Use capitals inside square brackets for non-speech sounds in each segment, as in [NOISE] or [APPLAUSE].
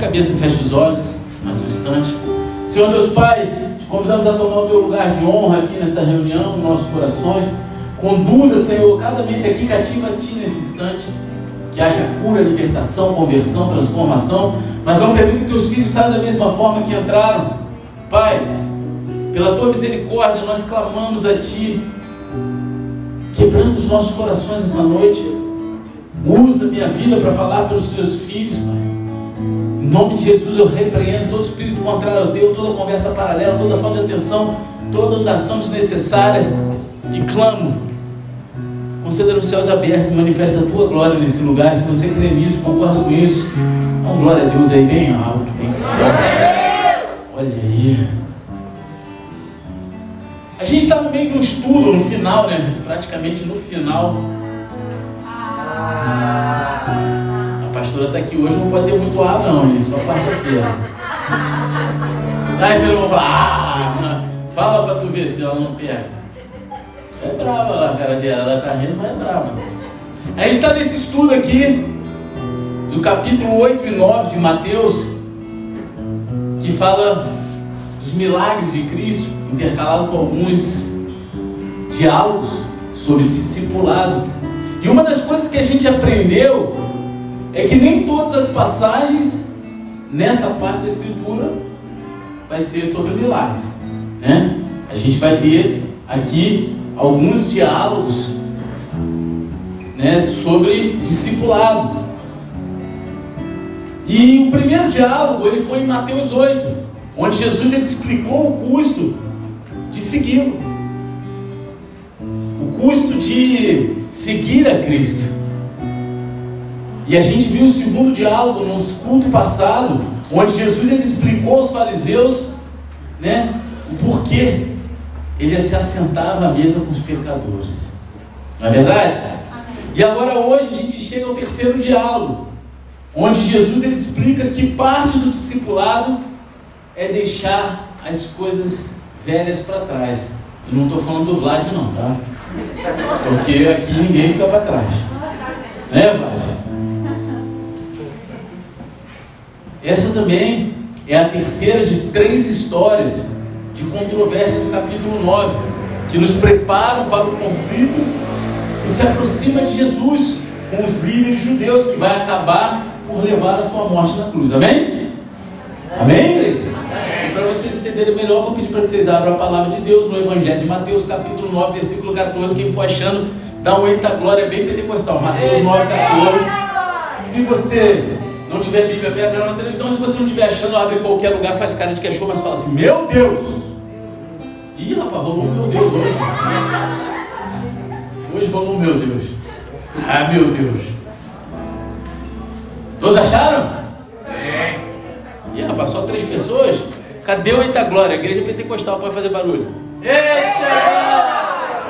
cabeça e feche os olhos mais um instante. Senhor Deus Pai, te convidamos a tomar o teu lugar de honra aqui nessa reunião, em nossos corações. Conduza, Senhor, cada mente aqui cativa a Ti nesse instante. Que haja cura, libertação, conversão, transformação. Mas não permita que teus filhos saiam da mesma forma que entraram. Pai, pela tua misericórdia, nós clamamos a Ti. Quebrando os nossos corações essa noite. Usa minha vida para falar pelos teus filhos, Pai. Em nome de Jesus eu repreendo todo espírito contrário ao Deus, toda conversa paralela, toda falta de atenção, toda andação desnecessária. E clamo, conceda nos céus abertos e manifesta a tua glória nesse lugar. Se você crê nisso, concorda com isso, um glória a Deus aí bem alto, bem forte. Olha aí. A gente está no meio de um estudo, no final, né? Praticamente no final. A pastora está aqui hoje, não pode ter muito ar, não, hein? Só quarta-feira. Aí você não vai falar, ah, fala para tu ver se ela não pega. É brava lá, a cara dela, ela tá rindo, mas é brava. A gente está nesse estudo aqui, do capítulo 8 e 9 de Mateus, que fala dos milagres de Cristo, intercalado com alguns diálogos sobre discipulado. E uma das coisas que a gente aprendeu é que nem todas as passagens nessa parte da escritura vai ser sobre milagre, né? A gente vai ter aqui alguns diálogos, né, sobre discipulado. E o primeiro diálogo ele foi em Mateus 8, onde Jesus ele explicou o custo de segui-lo, o custo de seguir a Cristo. E a gente viu o segundo diálogo no culto passado, onde Jesus ele explicou aos fariseus, né, o porquê ele se assentava à mesa com os pecadores. Não é verdade? E agora hoje a gente chega ao terceiro diálogo, onde Jesus ele explica que parte do discipulado é deixar as coisas velhas para trás. Eu não estou falando do Vlad não, tá? Porque aqui ninguém fica para trás. Né, Vlad? Essa também é a terceira de três histórias de controvérsia do capítulo 9, que nos preparam para o conflito que se aproxima de Jesus com os líderes judeus, que vai acabar por levar a sua morte na cruz. Amém? Amém, igreja? E para vocês entenderem melhor, vou pedir para que vocês abram a palavra de Deus no Evangelho de Mateus, capítulo 9, versículo 14. Quem for achando, dá um eita glória bem pentecostal. Mateus 9, 14. Se você não tiver Bíblia, pega na televisão. Se você não estiver achando, abre em qualquer lugar, faz cara de que achou, mas fala assim: Meu Deus! Ih, rapaz, rolou meu Deus hoje. Hoje rolou meu Deus. Ah, meu Deus. Todos acharam? É. Ih, rapaz, só três pessoas? Cadê o Eita Glória? A igreja pentecostal pode fazer barulho. Eita!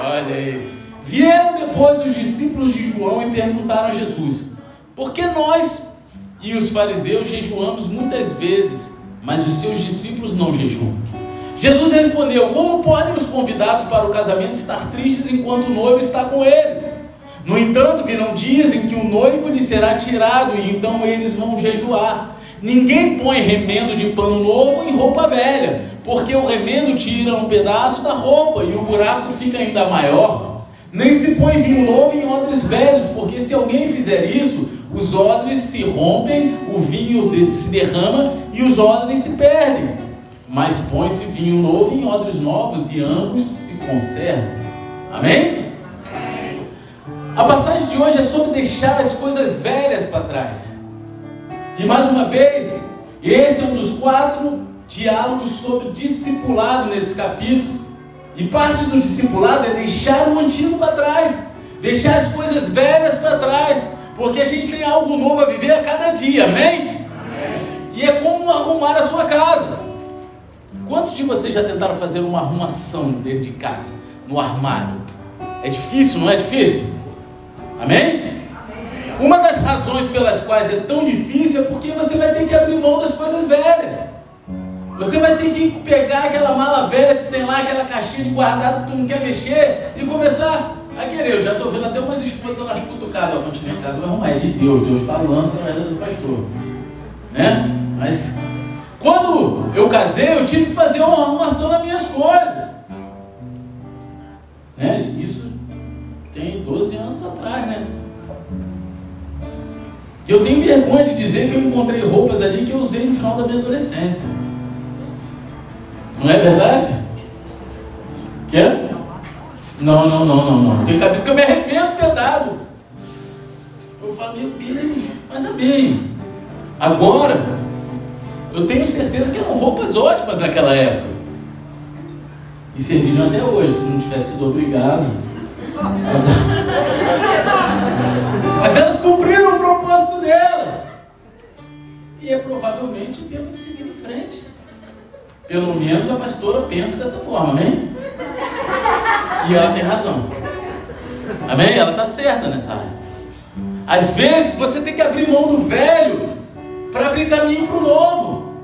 Olha aí. Vieram depois os discípulos de João e perguntaram a Jesus: Por que nós e os fariseus jejuamos muitas vezes, mas os seus discípulos não jejuam? Jesus respondeu: Como podem os convidados para o casamento estar tristes enquanto o noivo está com eles? No entanto, virão dias em que o noivo lhe será tirado e então eles vão jejuar. Ninguém põe remendo de pano novo em roupa velha, porque o remendo tira um pedaço da roupa e o buraco fica ainda maior. Nem se põe vinho novo em odres velhos, porque se alguém fizer isso, os odres se rompem, o vinho se derrama e os odres se perdem. Mas põe-se vinho novo em odres novos e ambos se conservam. Amém? A passagem de hoje é sobre deixar as coisas velhas para trás. E mais uma vez, esse é um dos quatro diálogos sobre discipulado nesses capítulos. E parte do discipulado é deixar o antigo para trás, deixar as coisas velhas para trás, porque a gente tem algo novo a viver a cada dia, amém? amém? E é como arrumar a sua casa. Quantos de vocês já tentaram fazer uma arrumação dentro de casa, no armário? É difícil, não é difícil? Amém? Uma das razões pelas quais é tão difícil é porque você vai ter que abrir mão das coisas velhas. Você vai ter que pegar aquela mala velha que tem lá, aquela caixinha de guardado que tu não quer mexer e começar a querer. Eu já estou vendo até umas esposas dando as cutucadas. Quando chegar em casa vai arrumar. É de Deus, Deus falando através do pastor. Né? Mas quando eu casei, eu tive que fazer uma arrumação nas minhas coisas. Né? Isso tem 12 anos atrás, né? E eu tenho vergonha de dizer que eu encontrei roupas ali que eu usei no final da minha adolescência. Não é verdade? Quer? Não, não, não, não, não. Tem cabeça que eu me arrependo de ter dado. Eu falo, meu Deus, mas amém. Agora, eu tenho certeza que eram roupas ótimas naquela época. E serviram até hoje, se não tivesse sido obrigado. Mas elas cumpriram o propósito delas. E é provavelmente tempo de seguir em frente. Pelo menos a pastora pensa dessa forma, amém? E ela tem razão. Amém? Ela está certa nessa área. Às vezes você tem que abrir mão do velho para abrir caminho para o novo.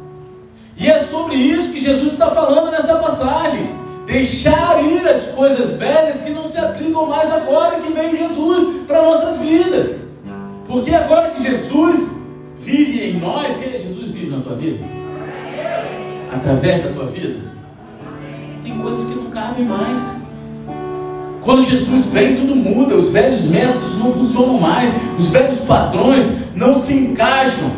E é sobre isso que Jesus está falando nessa passagem. Deixar ir as coisas velhas que não se aplicam mais agora que vem Jesus para nossas vidas. Porque agora que Jesus vive em nós, quem é Jesus vive na tua vida? Através da tua vida? Tem coisas que não cabem mais. Quando Jesus vem, tudo muda, os velhos métodos não funcionam mais, os velhos padrões não se encaixam.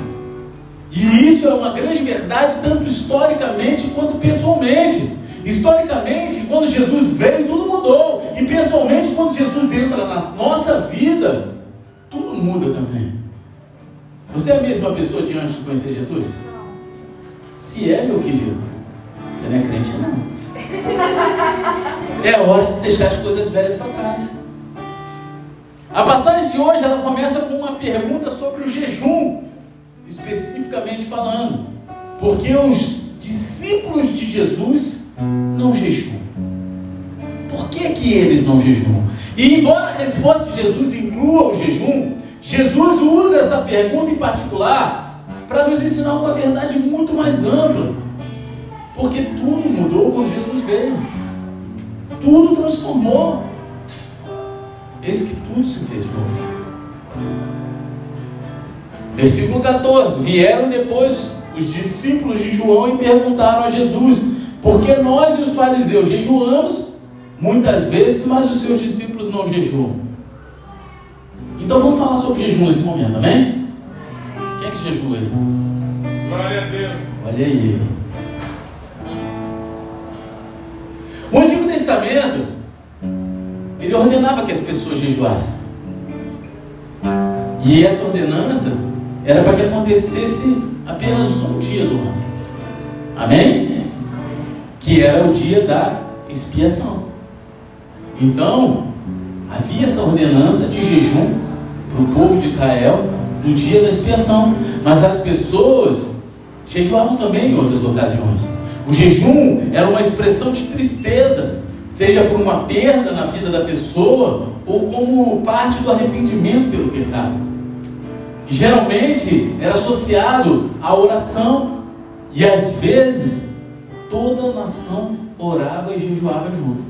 E isso é uma grande verdade, tanto historicamente quanto pessoalmente. Historicamente, quando Jesus veio, tudo mudou. E pessoalmente, quando Jesus entra na nossa vida, tudo muda também. Você é a mesma pessoa de antes de conhecer Jesus? Se é, meu querido, você não é crente, não. É hora de deixar as coisas velhas para trás. A passagem de hoje ela começa com uma pergunta sobre o jejum, especificamente falando, porque os discípulos de Jesus não jejuam. Por que que eles não jejuam? E embora a resposta de Jesus inclua o jejum, Jesus usa essa pergunta em particular para nos ensinar uma verdade muito mais ampla. Porque tudo mudou quando Jesus veio. Tudo transformou. Eis que tudo se fez novo. Versículo 14: Vieram depois os discípulos de João e perguntaram a Jesus: Por que nós e os fariseus jejuamos muitas vezes, mas os seus discípulos não jejuam? Então vamos falar sobre jejum nesse momento, amém? Quem é que jejua aí? Glória a Deus. Olha aí. O Antigo Testamento, ele ordenava que as pessoas jejuassem. E essa ordenança era para que acontecesse apenas um dia do ano. Amém? Que era o dia da expiação. Então, havia essa ordenança de jejum para o povo de Israel no dia da expiação. Mas as pessoas jejuavam também em outras ocasiões. O jejum era uma expressão de tristeza, seja por uma perda na vida da pessoa ou como parte do arrependimento pelo pecado. E geralmente era associado à oração, e às vezes toda a nação orava e jejuava junto.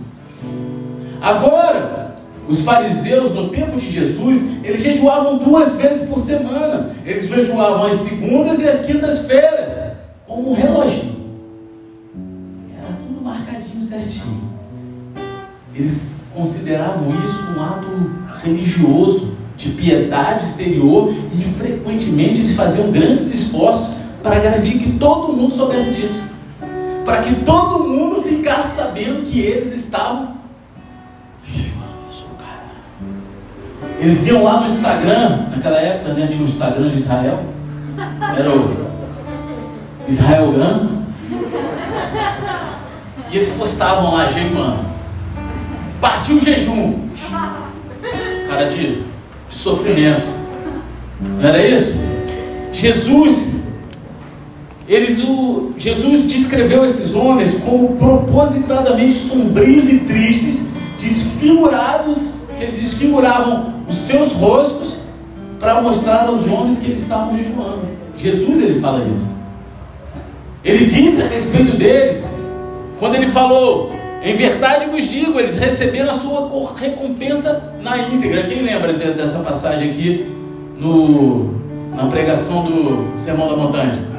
Agora, os fariseus no tempo de Jesus, eles jejuavam duas vezes por semana. Eles jejuavam às segundas e às quintas-feiras, como um reloginho certinho. Eles consideravam isso um ato religioso, de piedade exterior, e frequentemente eles faziam grandes esforços para garantir que todo mundo soubesse disso. Para que todo mundo ficasse sabendo que eles estavam jejuando. Eles iam lá no Instagram, naquela época né, tinha o Instagram de Israel. Era o Israelgram. E eles postavam lá jejuando. Partiu o jejum. Cara de, de sofrimento. Não era isso? Jesus, eles, o, Jesus descreveu esses homens como propositadamente sombrios e tristes, desfigurados, que eles desfiguravam os seus rostos para mostrar aos homens que eles estavam jejuando. Jesus ele fala isso. Ele diz a respeito deles quando ele falou, em verdade vos digo, eles receberam a sua recompensa na íntegra. Quem lembra dessa passagem aqui no, na pregação do Sermão da Montanha?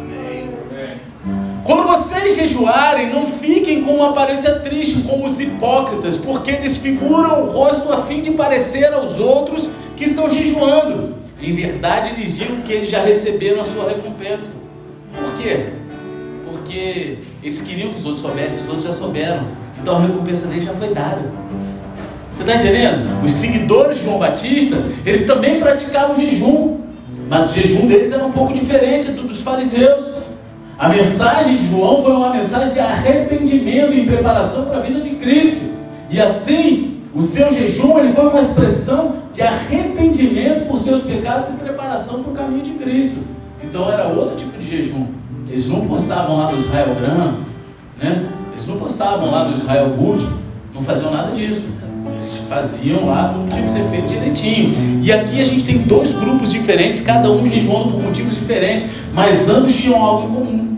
Vocês jejuarem, não fiquem com uma aparência triste como os hipócritas, porque desfiguram o rosto a fim de parecer aos outros que estão jejuando. Em verdade lhes digo que eles já receberam a sua recompensa. Por quê? Porque eles queriam que os outros soubessem, os outros já souberam. Então a recompensa deles já foi dada. Você está entendendo? Os seguidores de João Batista, eles também praticavam jejum, mas o jejum deles era um pouco diferente do dos fariseus. A mensagem de João foi uma mensagem de arrependimento em preparação para a vida de Cristo. E assim, o seu jejum ele foi uma expressão de arrependimento por seus pecados e preparação para o caminho de Cristo. Então era outro tipo de jejum. Eles não postavam lá no Israel Gram, né? Eles não postavam lá no Israel Good, não faziam nada disso. Eles faziam lá tudo tinha que ser feito direitinho. E aqui a gente tem dois grupos diferentes, cada um jejuando por motivos diferentes, mas ambos tinham algo em comum.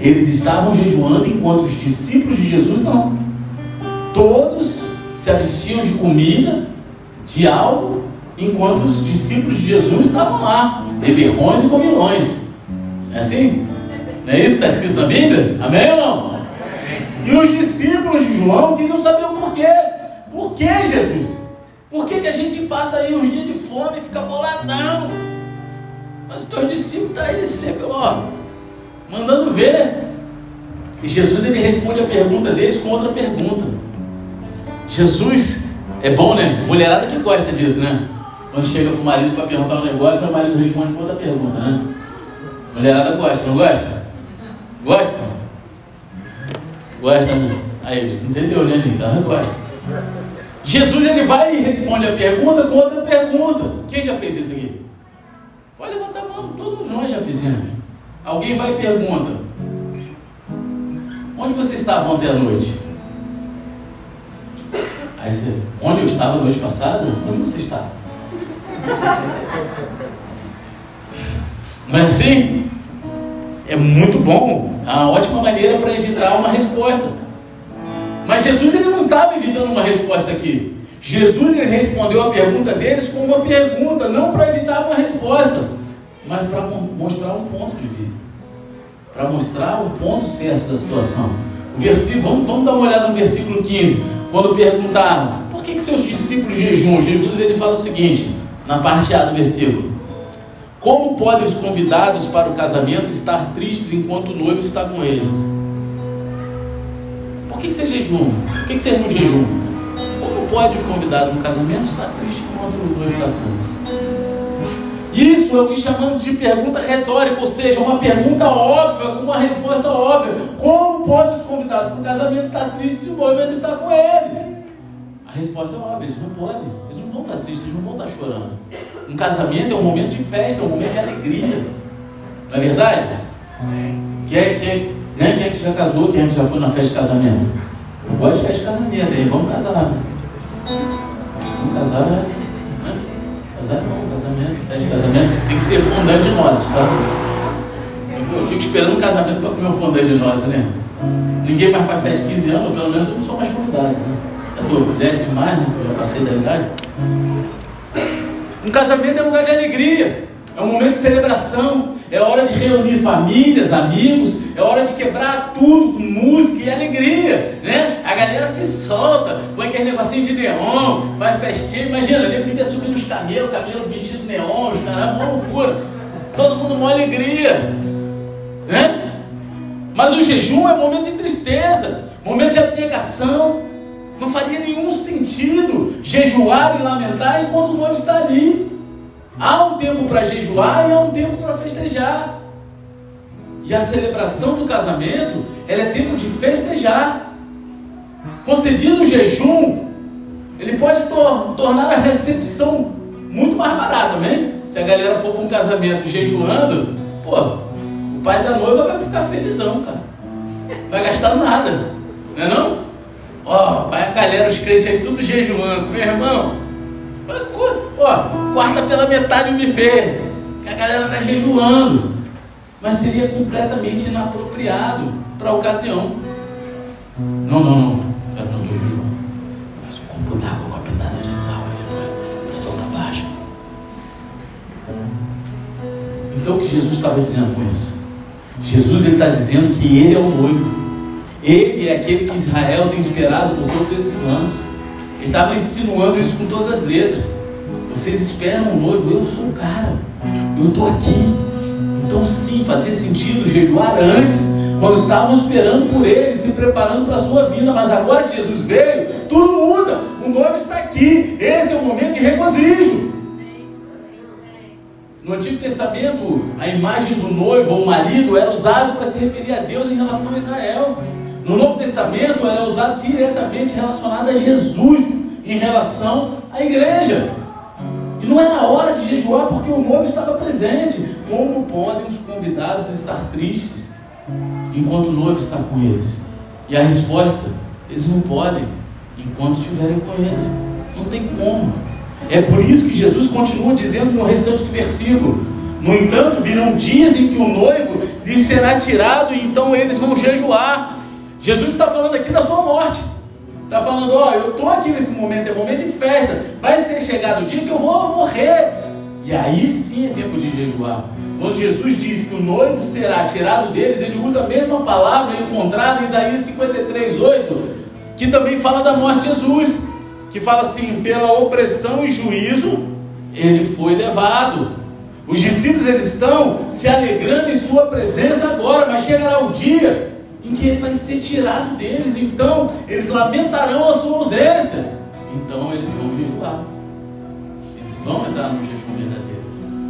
Eles estavam jejuando enquanto os discípulos de Jesus não. Todos se abstiam de comida, de algo, enquanto os discípulos de Jesus estavam lá, beberrões e comilões. É assim? Não é isso que está escrito na Bíblia? Amém ou não? E os discípulos de João queriam saber o porquê. Por que Jesus? Por que, que a gente passa aí uns dias de fome e fica boladão? Mas o teu discípulo está aí sempre, ó, mandando ver. E Jesus ele responde a pergunta deles com outra pergunta. Jesus é bom, né? Mulherada que gosta disso, né? Quando chega pro marido para perguntar um negócio, o marido responde com outra pergunta, né? Mulherada gosta, não gosta? Gosta? Gosta, né? Aí, entendeu, né, Nick? Ela gosta. Jesus ele vai e responde a pergunta com outra pergunta. Quem já fez isso aqui? Pode levantar a mão, todos nós já fizemos. Alguém vai e pergunta: Onde você estava ontem à noite? Aí você, onde eu estava a noite passada? Onde você está? Não é assim? É muito bom, é uma ótima maneira para evitar uma resposta. Mas Jesus ele não estava evitando uma resposta aqui. Jesus ele respondeu a pergunta deles com uma pergunta, não para mas para mostrar um ponto de vista, para mostrar um ponto certo da situação. O versículo, vamos, vamos dar uma olhada no versículo 15, quando perguntaram por que, que seus discípulos jejuam, Jesus ele fala o seguinte, na parte A do versículo: Como podem os convidados para o casamento estar tristes enquanto o noivo está com eles? Por que, que você jejuma? Por que, que você não jejuma? Como pode os convidados no casamento estar tristes enquanto o noivo está com eles? Isso é o que chamamos de pergunta retórica, ou seja, uma pergunta óbvia com uma resposta óbvia. Como podem os convidados para o casamento estar tristes se o noivo ainda está com eles? A resposta é óbvia, eles não podem, eles não vão estar tristes, eles não vão estar chorando. Um casamento é um momento de festa, é um momento de alegria. Não é verdade? Quem é, quem, é, né? quem é que já casou, quem é que já foi na festa de casamento? Eu gosto de festa de casamento, aí vamos casar. Vamos casar, né? Casar casamento, festa de casamento, tem que ter fondant de nozes, tá? Eu fico esperando um casamento para comer um fondant de nozes, né? Ninguém mais faz festa de 15 anos, pelo menos eu não sou mais convidado, né? Já estou velho demais, né? Já passei da idade. Um casamento é um lugar de alegria, é um momento de celebração, é hora de reunir famílias, amigos, é hora de quebrar tudo com música e alegria, né? Se solta, põe aquele negocinho de neon, faz festinha, imagina, nego devia subir nos camelos, camelo vestido neon, os caras, uma loucura. Todo mundo uma alegria, né? Mas o jejum é momento de tristeza, momento de abnegação, não faria nenhum sentido jejuar e lamentar enquanto o noivo está ali. Há um tempo para jejuar e há um tempo para festejar. E a celebração do casamento, ela é tempo de festejar. Concedido o jejum, ele pode tor tornar a recepção muito mais barata, também. Se a galera for para um casamento jejuando, pô, o pai da noiva vai ficar felizão, cara. Vai gastar nada, não é não? Ó, vai a galera, os crentes aí, tudo jejuando. Meu irmão, ó, quarta pela metade o buffet. Que a galera está jejuando. Mas seria completamente inapropriado para a ocasião. Não, não, não. Então o que Jesus estava dizendo com isso? Jesus está dizendo que Ele é o noivo. Ele é aquele que Israel tem esperado por todos esses anos. Ele estava insinuando isso com todas as letras. Vocês esperam o noivo, eu sou o cara. Eu estou aqui. Então sim, fazia sentido jejuar antes, quando estavam esperando por ele, se preparando para a sua vida. Mas agora que Jesus veio, tudo muda. O noivo está aqui. Esse é o momento de regozijo. No Antigo Testamento, a imagem do noivo ou marido era usada para se referir a Deus em relação a Israel. No Novo Testamento, ela é usada diretamente relacionada a Jesus em relação à igreja. E não era hora de jejuar porque o noivo estava presente. Como podem os convidados estar tristes enquanto o noivo está com eles? E a resposta: eles não podem enquanto estiverem com eles. Não tem como. É por isso que Jesus continua dizendo no restante do versículo: No entanto, virão dias em que o noivo lhe será tirado e então eles vão jejuar. Jesus está falando aqui da sua morte. Está falando, ó, eu estou aqui nesse momento, é momento de festa. Vai ser chegado o dia que eu vou morrer. E aí sim é tempo de jejuar. Quando Jesus diz que o noivo será tirado deles, ele usa a mesma palavra encontrada em Isaías 53, 8, que também fala da morte de Jesus. Que fala assim: pela opressão e juízo, ele foi levado. Os discípulos eles estão se alegrando em sua presença agora, mas chegará o dia em que ele vai ser tirado deles. Então, eles lamentarão a sua ausência. Então, eles vão jejuar. Eles vão entrar no jejum verdadeiro.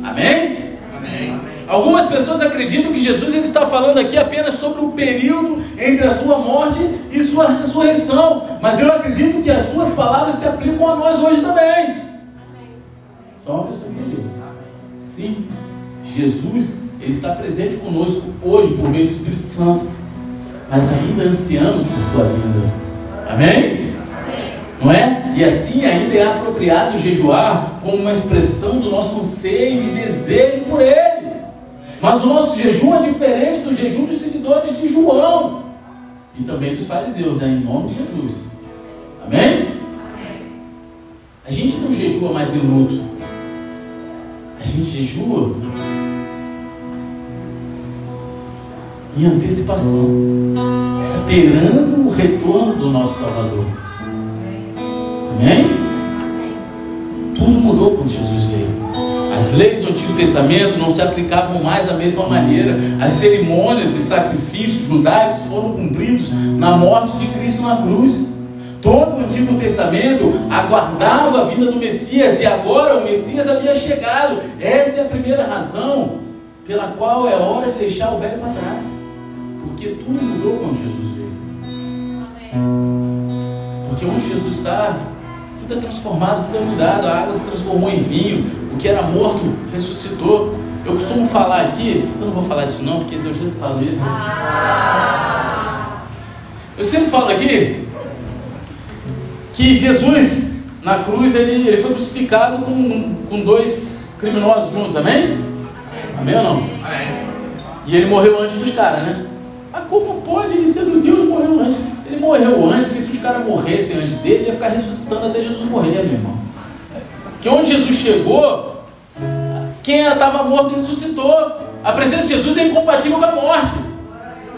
Amém? Amém. Algumas pessoas acreditam que Jesus ele está falando aqui apenas sobre o período entre a sua morte e sua ressurreição. Mas eu acredito que as suas palavras se aplicam a nós hoje também. Só uma pessoa entendeu. Sim, Jesus ele está presente conosco hoje por meio do Espírito Santo mas ainda ansiamos por sua vinda. Amém? Não é? E assim ainda é apropriado jejuar como uma expressão do nosso anseio e desejo por Ele. Mas o nosso jejum é diferente do jejum dos seguidores de João e também dos fariseus, né? em nome de Jesus. Amém? A gente não jejua mais em luto, a gente jejua em antecipação, esperando o retorno do nosso Salvador. Amém? Tudo mudou quando Jesus veio. As leis do Antigo Testamento não se aplicavam mais da mesma maneira. As cerimônias e sacrifícios judaicos foram cumpridos na morte de Cristo na cruz. Todo o Antigo Testamento aguardava a vinda do Messias e agora o Messias havia chegado. Essa é a primeira razão pela qual é hora de deixar o velho para trás. Porque tudo mudou quando Jesus veio. Porque onde Jesus está, tudo é transformado, tudo é mudado. A água se transformou em vinho. O que era morto ressuscitou. Eu costumo falar aqui, eu não vou falar isso não, porque eu já falo isso. Eu sempre falo aqui que Jesus na cruz ele, ele foi crucificado com, com dois criminosos juntos, amém? Amém ou não? E ele morreu antes dos caras, né? Mas como pode ele sendo Deus morreu antes? Ele morreu antes, porque se os caras morressem antes dele, ia ficar ressuscitando até Jesus morrer, meu irmão. Que onde Jesus chegou, quem estava morto ressuscitou. A presença de Jesus é incompatível com a morte.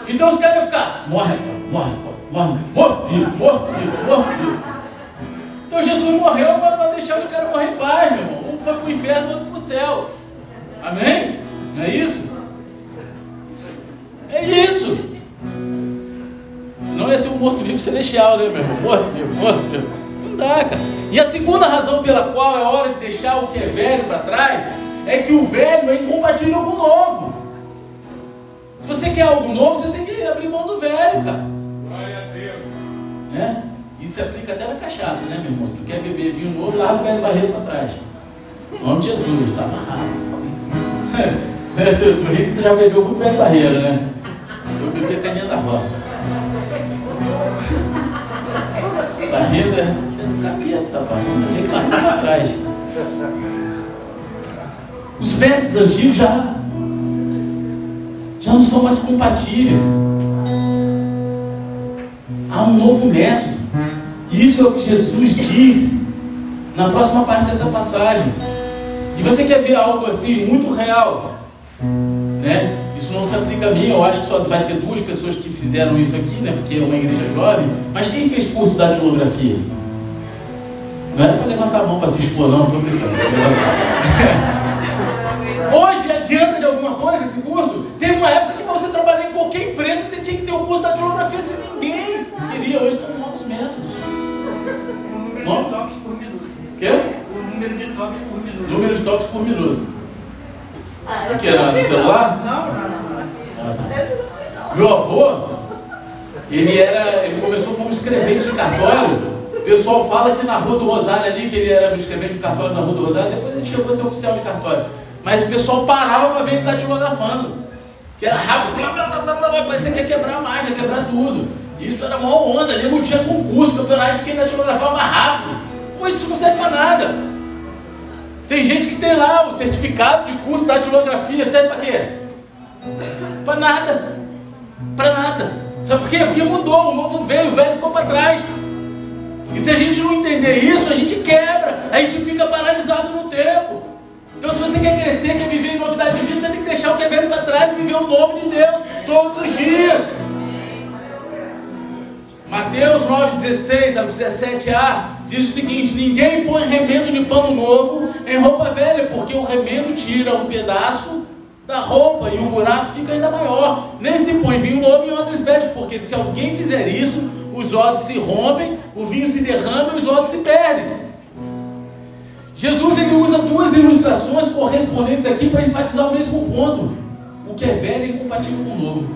Então os caras iam ficar, morre, morre, morre, morre, morre, morre. Então Jesus morreu para deixar os caras morrer em paz, meu irmão. Um foi para o inferno, outro para o céu. Amém? Não é isso? É isso. Senão ia ser um morto-vivo celestial, né, meu irmão? Morto-vivo, morto-vivo. Não dá, cara. E a segunda razão pela qual é hora de deixar o que é velho para trás é que o velho é incompatível com o novo. Se você quer algo novo, você tem que abrir mão do velho, cara. Glória a Deus. Né? Isso se aplica até na cachaça, né, meu irmão? Se tu quer beber vinho novo, larga o velho barreiro para trás. Em nome de Jesus, está amarrado. É, [LAUGHS] tu, tu rico, já bebeu muito velho barreiro, né? Eu bebi a caninha da roça. Tá rindo, é? Você não tá quieto, tá falando? Tem que para trás. Os métodos antigos já, já não são mais compatíveis. Há um novo método. Isso é o que Jesus diz na próxima parte dessa passagem. E você quer ver algo assim muito real, né? Isso não se aplica a mim, eu acho que só vai ter duas pessoas que fizeram isso aqui, né? Porque é uma igreja jovem. Mas quem fez curso da datilografia? Não era para levantar a mão para se expor, não, estou brincando. [LAUGHS] Hoje adianta de alguma coisa esse curso? Teve uma época que para você trabalhar em qualquer empresa você tinha que ter um curso da datilografia, se ninguém queria. Hoje são novos métodos. O número de toques por minuto. Quê? O número de toques por minuto. Número de toques por minuto. Ah, O que? No celular? Não, não, não. Ah, tá. Meu avô, ele era, ele começou como escrevente de cartório. O pessoal fala que na Rua do Rosário ali, que ele era escrevente de cartório na Rua do Rosário, depois ele chegou a ser oficial de cartório. Mas o pessoal parava para ver ele datilografando. Que era rápido, blá, blá, blá, blá, blá, parecia que ia quebrar a máquina, quebrar tudo. Isso era uma onda, nego tinha concurso, campeonato de quem datilografava mais rápido. Hoje isso não serve para nada. Tem gente que tem lá o certificado de curso da datilografia, serve para quê? Para nada. Para nada. Sabe por quê? Porque mudou, o novo veio, o velho ficou para trás. E se a gente não entender isso, a gente quebra, a gente fica paralisado no tempo. Então, se você quer crescer, quer viver em novidade de vida, você tem que deixar o que é velho para trás e viver o novo de Deus todos os dias. Mateus 9, 16 ao 17a diz o seguinte: Ninguém põe remendo de pano novo em roupa velha, porque o remendo tira um pedaço da roupa e o buraco fica ainda maior. Nem se põe vinho novo em odres velhos, porque se alguém fizer isso, os odres se rompem, o vinho se derrama e os odres se perdem. Jesus ele usa duas ilustrações correspondentes aqui para enfatizar o mesmo ponto. O que é velho é incompatível com o novo.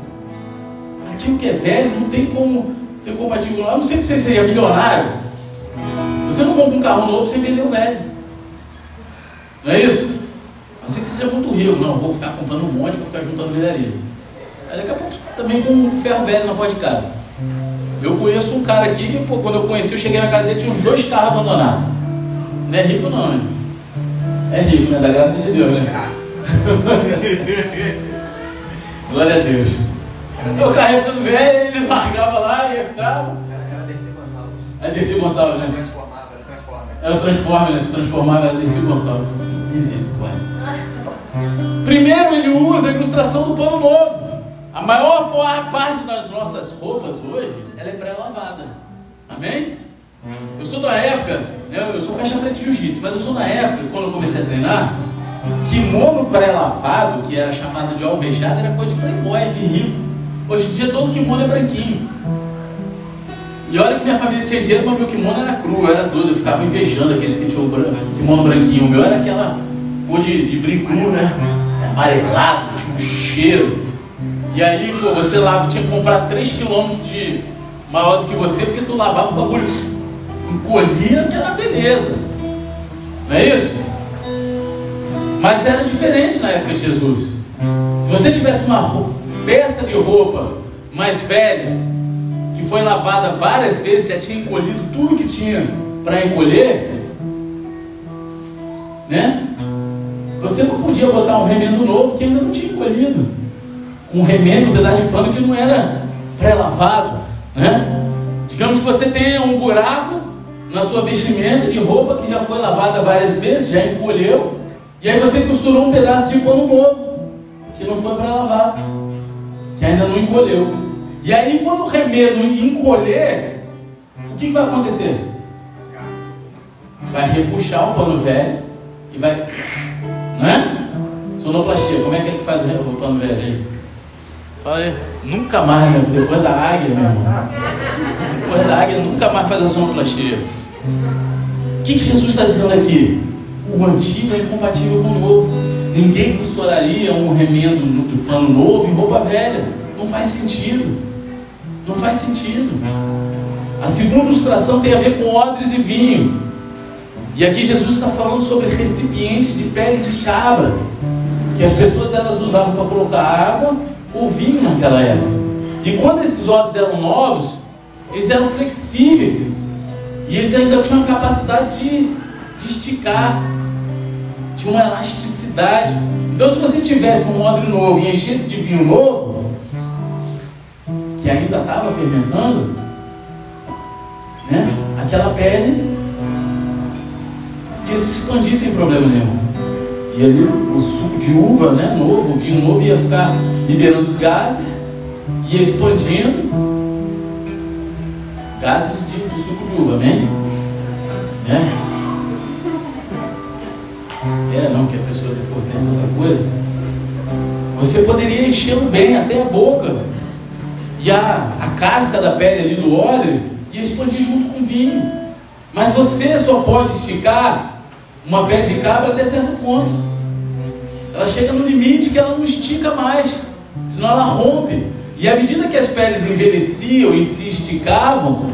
Aquilo que é velho não tem como ser compatível com o novo. Eu não sei se você seria milionário. Você não compra um carro novo sem vender o velho. Não é isso? A não ser que você seja muito rico. Não, vou ficar comprando um monte, vou ficar juntando mineria. Aí daqui a pouco também com um ferro velho na porta de casa. Eu conheço um cara aqui que, pô, quando eu conheci, eu cheguei na casa dele, tinha uns dois carros abandonados. Não é rico não, né? É rico, né? Da graça de Deus, né? Graça. Glória a Deus. O carro ia ficando velho, ele largava lá e ia ficar. Era Dercy Gonçalves. Aí Dercy Gonçalves, né? Transformava, era transformava. Era o Transformer, né? Se transformava, era Dercy Gonçalves. Misericórdia. Primeiro ele usa a ilustração do pano novo. A maior parte das nossas roupas hoje, ela é pré-lavada. Amém? Eu sou da época, né, eu sou faixa preta de jiu-jitsu, mas eu sou da época, quando eu comecei a treinar, kimono pré-lavado, que era chamado de alvejado, era coisa de playboy, de rico. Hoje em dia todo kimono é branquinho. E olha que minha família tinha dinheiro, mas meu kimono era cru, eu era doido, eu ficava invejando aqueles que tinham kimono branquinho. O meu era aquela cor de, de brinco né? Amarelado, tinha um cheiro. E aí, pô, você lava, tinha que comprar 3 km de maior do que você, porque tu lavava o bagulho, encolhia, que era beleza. Não é isso? Mas era diferente na época de Jesus. Se você tivesse uma peça de roupa mais velha, que foi lavada várias vezes, já tinha encolhido tudo que tinha para encolher, né? Você não podia botar um remendo novo que ainda não tinha encolhido. Um remendo, um pedaço de pano que não era pré-lavado, né? Digamos que você tenha um buraco na sua vestimenta de roupa que já foi lavada várias vezes, já encolheu, e aí você costurou um pedaço de pano novo que não foi para lavar, que ainda não encolheu. E aí quando o remendo encolher, o que, que vai acontecer? Vai repuxar o pano velho e vai, né? Sonoplastia, como é que é que faz o pano velho aí? Aí. Nunca mais, né? Depois da águia, meu irmão. Depois da águia, nunca mais faz a sonoplastia. O que, que Jesus está dizendo aqui? O antigo é incompatível com o novo. Ninguém costuraria um remendo do pano novo em roupa velha. Não faz sentido. Não faz sentido. A segunda ilustração tem a ver com odres e vinho. E aqui Jesus está falando sobre recipientes de pele de cabra, que as pessoas elas usavam para colocar água ou vinho naquela época. E quando esses odres eram novos, eles eram flexíveis e eles ainda tinham a capacidade de, de esticar, tinha uma elasticidade. Então, se você tivesse um odre novo e enchesse de vinho novo, que ainda estava fermentando, né? aquela pele ia se expandir sem problema nenhum. E ali o suco de uva, né, novo, o vinho novo, ia ficar liberando os gases, ia expandindo. Gases de, suco de uva, amém? Né? É, não, que a pessoa depois pensa outra coisa. Você poderia enchê-lo bem até a boca. E a, a casca da pele ali do odre ia expandir junto com o vinho. Mas você só pode esticar uma pele de cabra até certo ponto. Ela chega no limite que ela não estica mais, senão ela rompe. E à medida que as peles envelheciam e se esticavam,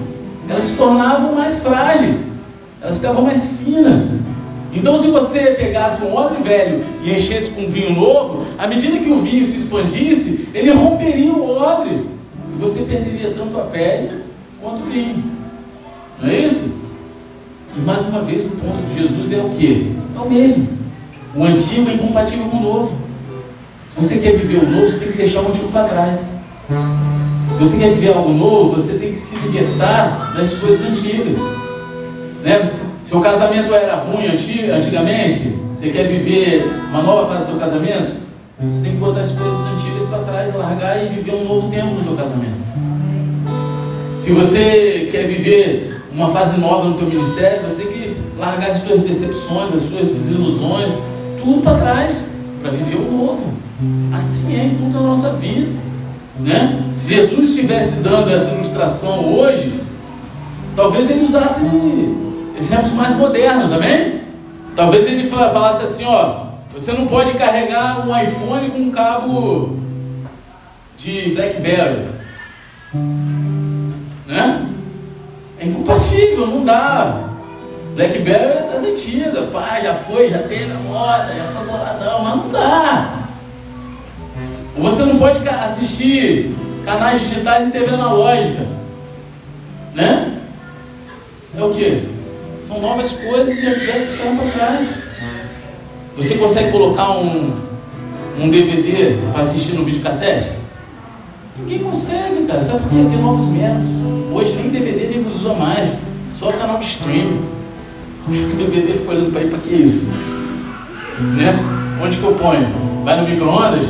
elas se tornavam mais frágeis, elas ficavam mais finas. Então, se você pegasse um odre velho e enchesse com vinho novo, à medida que o vinho se expandisse, ele romperia o odre. E você perderia tanto a pele quanto o vinho. Não é isso? E mais uma vez, o ponto de Jesus é o que? É o mesmo. O antigo é incompatível com o novo. Se você quer viver o novo, você tem que deixar o antigo para trás. Se você quer viver algo novo, você tem que se libertar das coisas antigas. Né? Seu casamento era ruim antigamente, você quer viver uma nova fase do seu casamento, você tem que botar as coisas antigas para trás, largar e viver um novo tempo no seu casamento. Se você quer viver uma fase nova no teu ministério, você tem que largar as suas decepções, as suas desilusões, tudo para trás, para viver o novo. Assim é em toda a nossa vida. Né? Se Jesus estivesse dando essa ilustração hoje, talvez ele usasse exemplos mais modernos, amém? Talvez ele falasse assim, ó, você não pode carregar um iPhone com um cabo de BlackBerry, né? É incompatível, não dá. BlackBerry é das antigas, pá, já foi, já teve a moda, já foi boladão, mas não dá. Você não pode assistir canais digitais em TV analógica, né? É o que? São novas coisas e as velhas ficam para trás. Você consegue colocar um, um DVD para assistir no videocassete? Ninguém consegue, cara. Sabe por quê? Tem novos métodos. Hoje nem DVD nem usa mais. Só canal de streaming. O DVD fica olhando para aí, para que isso? Né? Onde que eu ponho? Vai no micro-ondas?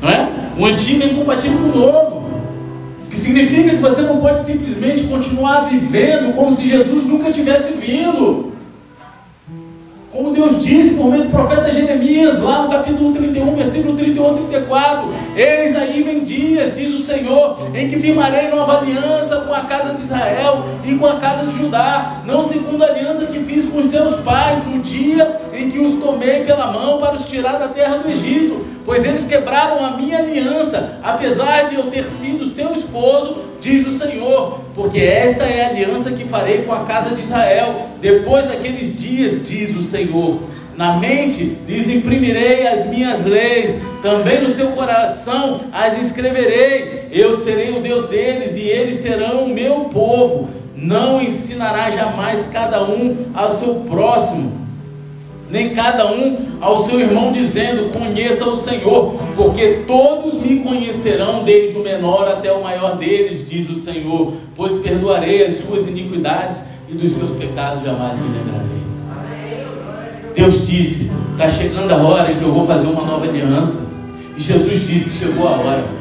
Não é? O antigo é incompatível com o novo que significa que você não pode simplesmente continuar vivendo como se Jesus nunca tivesse vindo. Como Deus disse por meio do profeta Jeremias, lá no capítulo 31, versículo 31 a 34: Eis aí vem dias, diz o Senhor, em que firmarei nova aliança com a casa de Israel e com a casa de Judá, não segundo a aliança que fiz com os seus pais no dia em que os tomei pela mão para os tirar da terra do Egito, pois eles quebraram a minha aliança, apesar de eu ter sido seu esposo, diz o Senhor, porque esta é a aliança que farei com a casa de Israel, depois daqueles dias, diz o Senhor. Na mente lhes imprimirei as minhas leis, também no seu coração as inscreverei. Eu serei o Deus deles e eles serão o meu povo. Não ensinará jamais cada um ao seu próximo nem cada um ao seu irmão, dizendo: Conheça o Senhor, porque todos me conhecerão, desde o menor até o maior deles, diz o Senhor, pois perdoarei as suas iniquidades e dos seus pecados jamais me lembrarei. Deus disse: Está chegando a hora em que eu vou fazer uma nova aliança. E Jesus disse: Chegou a hora.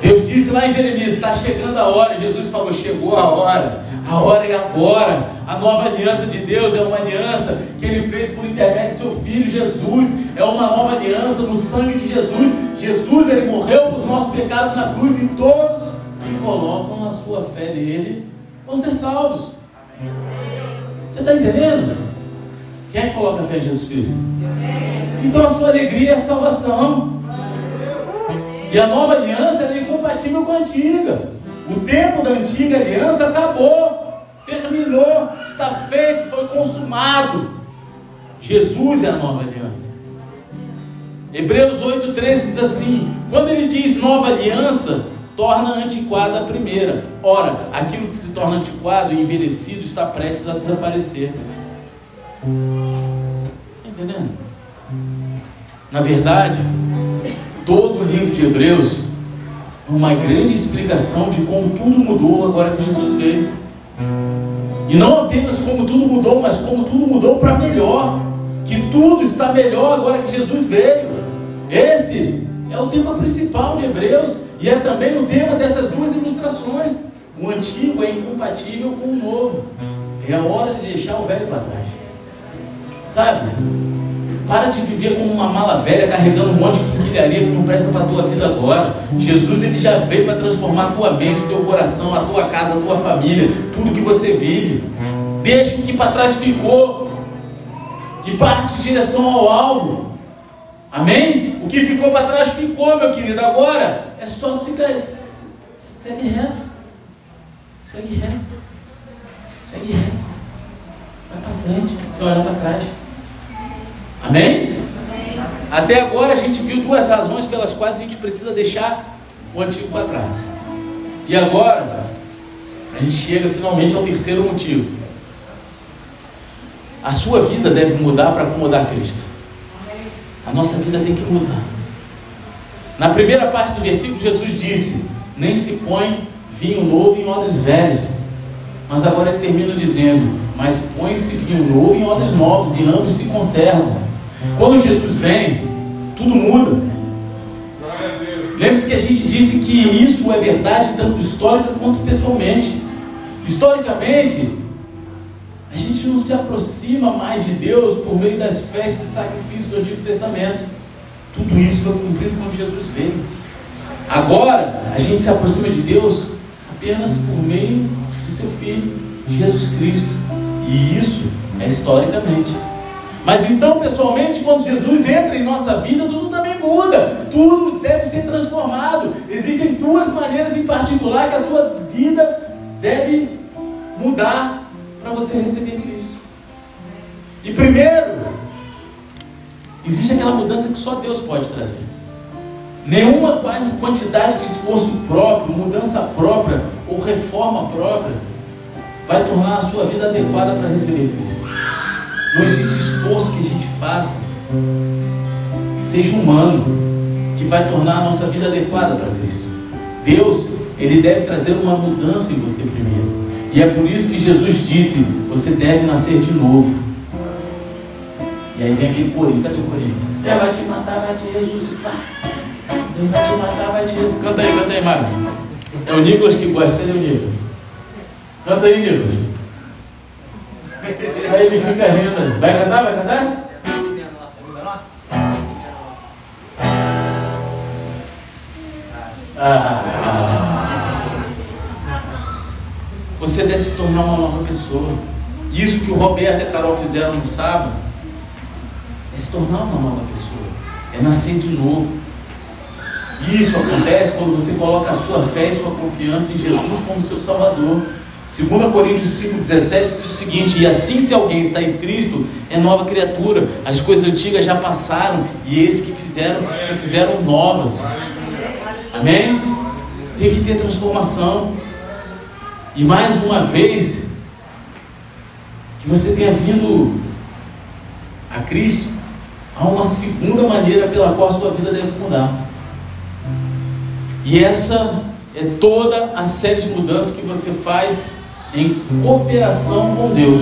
Deus disse lá em Jeremias: está chegando a hora. Jesus falou: chegou a hora. A hora é agora. A nova aliança de Deus é uma aliança que Ele fez por intermédio de seu Filho Jesus. É uma nova aliança no sangue de Jesus. Jesus ele morreu pelos nossos pecados na cruz e todos que colocam a sua fé nele vão ser salvos. Você está entendendo? Quem é que coloca a fé em Jesus Cristo? Então a sua alegria é a salvação. E a nova aliança é incompatível com a antiga. O tempo da antiga aliança acabou, terminou, está feito, foi consumado. Jesus é a nova aliança. Hebreus 8,13 diz assim: quando ele diz nova aliança, torna antiquada a primeira. Ora, aquilo que se torna antiquado e envelhecido está prestes a desaparecer. Está entendendo? Na verdade, todo o livro de Hebreus é uma grande explicação de como tudo mudou agora que Jesus veio. E não apenas como tudo mudou, mas como tudo mudou para melhor. que tudo está melhor agora que Jesus veio. Esse é o tema principal de Hebreus e é também o tema dessas duas ilustrações. O antigo é incompatível com o novo. É a hora de deixar o velho para trás. Sabe? Para de viver como uma mala velha carregando um monte de quinquilharia que não presta para a tua vida agora. Jesus ele já veio para transformar a tua mente, teu coração, a tua casa, a tua família, tudo que você vive. Deixa o que para trás ficou e parte em direção ao alvo. Amém? O que ficou para trás ficou, meu querido. Agora é só seguir, segue reto. Segue reto. Segue reto. Vai para frente, sem olhar para trás. Amém? Até agora a gente viu duas razões pelas quais a gente precisa deixar o antigo para trás. E agora a gente chega finalmente ao terceiro motivo. A sua vida deve mudar para acomodar Cristo. A nossa vida tem que mudar. Na primeira parte do versículo, Jesus disse: Nem se põe vinho novo em odres velhos. Mas agora ele termina dizendo: Mas põe-se vinho novo em odres novos, e ambos se conservam. Quando Jesus vem, tudo muda. Lembre-se que a gente disse que isso é verdade tanto histórica quanto pessoalmente. Historicamente, a gente não se aproxima mais de Deus por meio das festas e sacrifícios do Antigo Testamento. Tudo isso foi cumprido quando Jesus veio. Agora, a gente se aproxima de Deus apenas por meio de seu Filho, Jesus Cristo. E isso é historicamente. Mas então, pessoalmente, quando Jesus entra em nossa vida, tudo também muda, tudo deve ser transformado. Existem duas maneiras em particular que a sua vida deve mudar para você receber Cristo. E primeiro, existe aquela mudança que só Deus pode trazer. Nenhuma quantidade de esforço próprio, mudança própria ou reforma própria vai tornar a sua vida adequada para receber Cristo. Não existe esforço que a gente faça que seja humano que vai tornar a nossa vida adequada para Cristo. Deus, ele deve trazer uma mudança em você primeiro. E é por isso que Jesus disse: você deve nascer de novo. E aí vem aquele corinho, cadê o corinho? Ele vai te matar, vai te ressuscitar. Ele vai te matar, vai te ressuscitar. Canta aí, canta aí, Mário. É o Nicolas que gosta, cadê o Nicolas? Canta aí, Nicolas. Aí ele fica rindo. Vai cantar, vai cantar? Ah. Você deve se tornar uma nova pessoa. Isso que o Roberto e a Carol fizeram no sábado é se tornar uma nova pessoa. É nascer de novo. Isso acontece quando você coloca a sua fé e sua confiança em Jesus como seu Salvador. 2 Coríntios 5,17 diz o seguinte: E assim, se alguém está em Cristo, é nova criatura, as coisas antigas já passaram, e eis que fizeram, se fizeram novas. Amém? Tem que ter transformação. E mais uma vez, que você tenha vindo a Cristo, há uma segunda maneira pela qual a sua vida deve mudar. E essa é toda a série de mudanças que você faz em cooperação com Deus.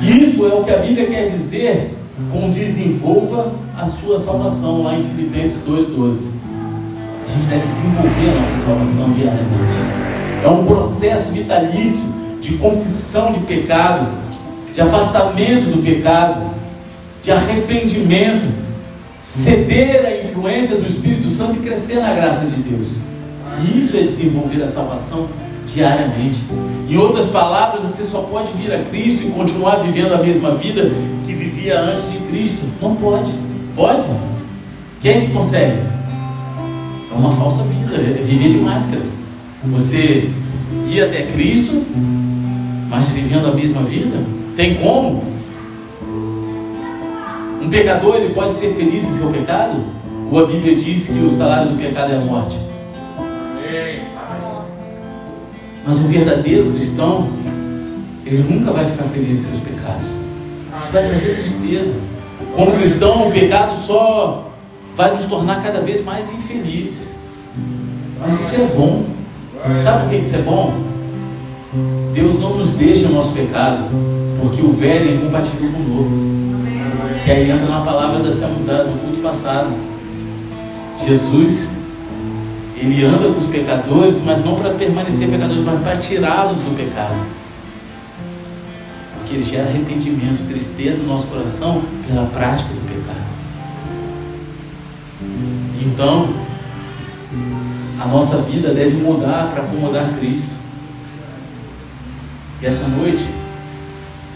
Isso é o que a Bíblia quer dizer com desenvolva a sua salvação, lá em Filipenses 2,12. A gente deve desenvolver a nossa salvação diariamente. É um processo vitalício de confissão de pecado, de afastamento do pecado, de arrependimento, ceder à influência do Espírito Santo e crescer na graça de Deus. E isso é desenvolver a salvação diariamente. Em outras palavras, você só pode vir a Cristo e continuar vivendo a mesma vida que vivia antes de Cristo. Não pode. Pode? Quem é que consegue? É uma falsa vida, é viver de máscaras. Você ir até Cristo, mas vivendo a mesma vida? Tem como? Um pecador ele pode ser feliz em seu pecado? Ou a Bíblia diz que o salário do pecado é a morte? Mas o verdadeiro cristão, ele nunca vai ficar feliz em seus pecados. Isso vai trazer tristeza. Como cristão, o pecado só vai nos tornar cada vez mais infelizes. Mas isso é bom. Sabe por que isso é bom? Deus não nos deixa no nosso pecado, porque o velho é incompatível com o novo. Que aí entra na palavra da semana do culto passado. Jesus, ele anda com os pecadores, mas não para permanecer pecadores, mas para tirá-los do pecado. Porque ele gera arrependimento, tristeza no nosso coração pela prática do pecado. Então, a nossa vida deve mudar para acomodar Cristo. E essa noite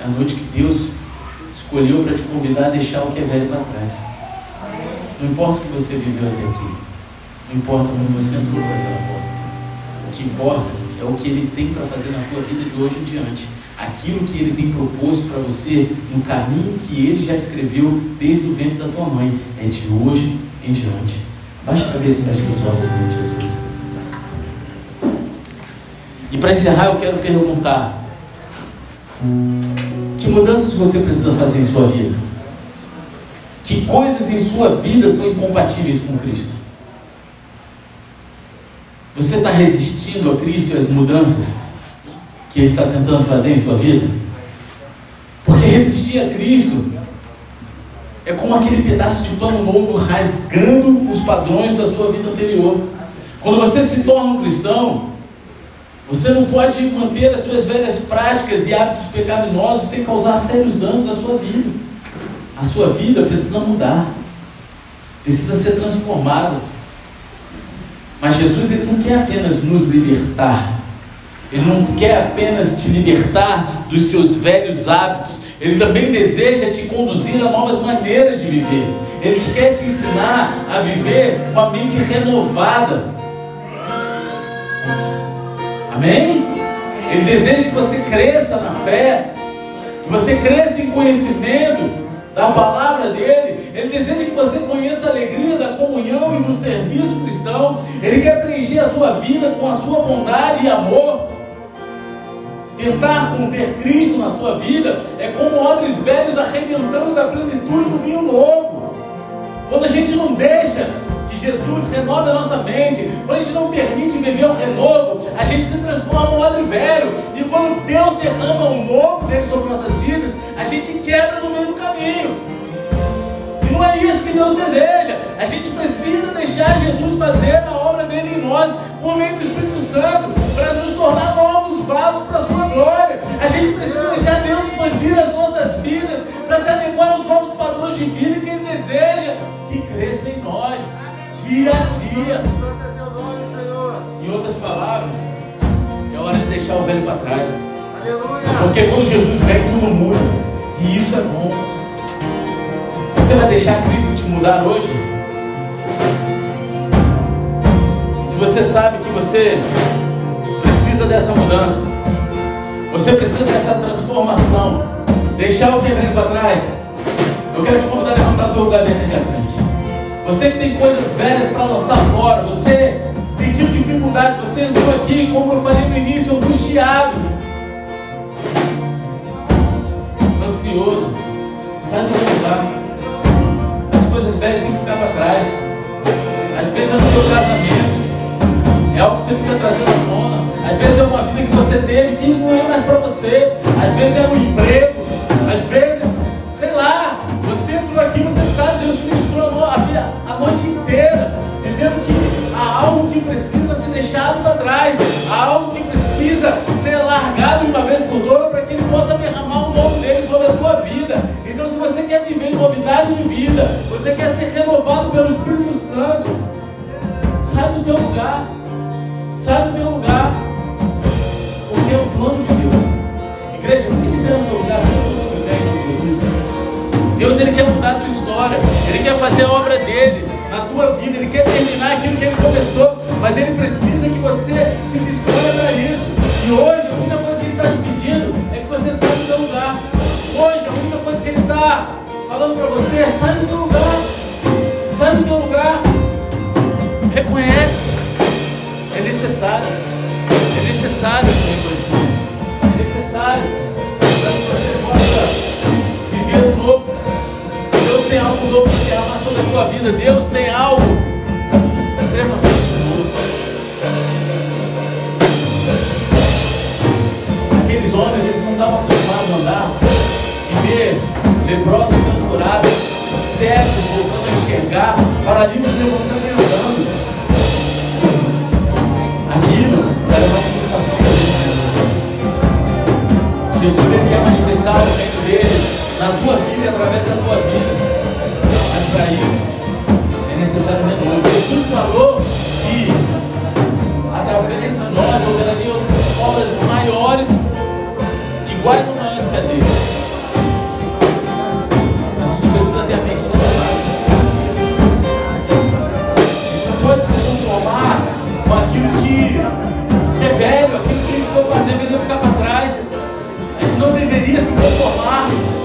é a noite que Deus escolheu para te convidar a deixar o que é velho para trás. Não importa o que você viveu até aqui. Não importa como você entrou por aquela porta. O que importa é o que Ele tem para fazer na tua vida de hoje em diante. Aquilo que Ele tem proposto para você no caminho que Ele já escreveu desde o ventre da tua mãe. É de hoje em diante. Baixa a cabeça e fecha os olhos, Senhor Jesus. E para encerrar, eu quero perguntar: que mudanças você precisa fazer em sua vida? Que coisas em sua vida são incompatíveis com Cristo? Você está resistindo a Cristo e às mudanças que Ele está tentando fazer em sua vida? Porque resistir a Cristo é como aquele pedaço de pano novo rasgando os padrões da sua vida anterior. Quando você se torna um cristão, você não pode manter as suas velhas práticas e hábitos pecaminosos sem causar sérios danos à sua vida. A sua vida precisa mudar, precisa ser transformada. Mas Jesus ele não quer apenas nos libertar, ele não quer apenas te libertar dos seus velhos hábitos, ele também deseja te conduzir a novas maneiras de viver. Ele quer te ensinar a viver com a mente renovada. Amém? Ele deseja que você cresça na fé, que você cresça em conhecimento da palavra dele. Ele deseja que você conheça a alegria da comunhão e do serviço cristão. Ele quer preencher a sua vida com a sua bondade e amor. Tentar conter Cristo na sua vida é como odres velhos arrebentando da plenitude do vinho novo. Quando a gente não deixa que Jesus renove a nossa mente, quando a gente não permite viver o renovo, a gente se transforma num odre velho. E quando Deus derrama o novo dele sobre nossas vidas, a gente quebra no meio do caminho. Não é isso que Deus deseja. A gente precisa deixar Jesus fazer a obra dele em nós por meio do Espírito Santo para nos tornar novos vasos para a sua glória. A gente precisa deixar Deus expandir as nossas vidas para se adequar aos novos padrões de vida que Ele deseja que cresça em nós dia a dia. Em outras palavras, é hora de deixar o velho para trás. Porque quando Jesus vem, tudo muda. E isso é bom. Você vai deixar Cristo te mudar hoje? Se você sabe que você precisa dessa mudança, você precisa dessa transformação, deixar o que vem para trás, eu quero te convidar a levantar o teu dentro da minha frente. Você que tem coisas velhas para lançar fora, você tem tido dificuldade, você entrou aqui, como eu falei no início, angustiado, ansioso, sai do lugar. Para trás. Às vezes é no teu casamento, é algo que você fica trazendo à tona. Às vezes é uma vida que você teve que não é mais para você. Às vezes é um emprego. Às vezes, sei lá, você entrou aqui, você sabe, Deus te ministrou a vida a noite inteira, dizendo que há algo que precisa ser deixado para trás, há algo que Ele quer fazer a obra dele na tua vida. Ele quer terminar aquilo que ele começou. Mas ele precisa que você se disponha para isso. E hoje a única coisa que ele está te pedindo é que você saia do teu lugar. Hoje a única coisa que ele está falando para você é sai do teu lugar. Sai do teu lugar. Reconhece. É necessário. É necessário esse reconhecimento. É necessário bênção da tua vida. Deus tem algo extremamente novo. Aqueles homens, eles não estavam acostumados a andar e ver leprosos sendo curados, cegos voltando a enxergar, paralíticos levantando e andando. Aquilo era uma manifestação de Jesus. Jesus ele quer manifestar o reino dele na tua vida, através da tua vida para isso. É necessário renovar. Jesus falou que através de nós operaria obras maiores, iguais ou maiores que a dele. Mas a gente precisa ter a mente renovada. A gente não pode se conformar com aquilo que é velho, aquilo que ficou, deveria ficar para trás. A gente não deveria se conformar.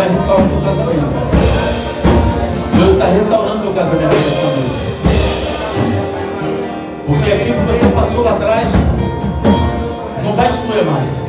vai restaurar teu casamento. Deus está restaurando teu casamento nesta noite. Porque aquilo que você passou lá atrás não vai te doer mais.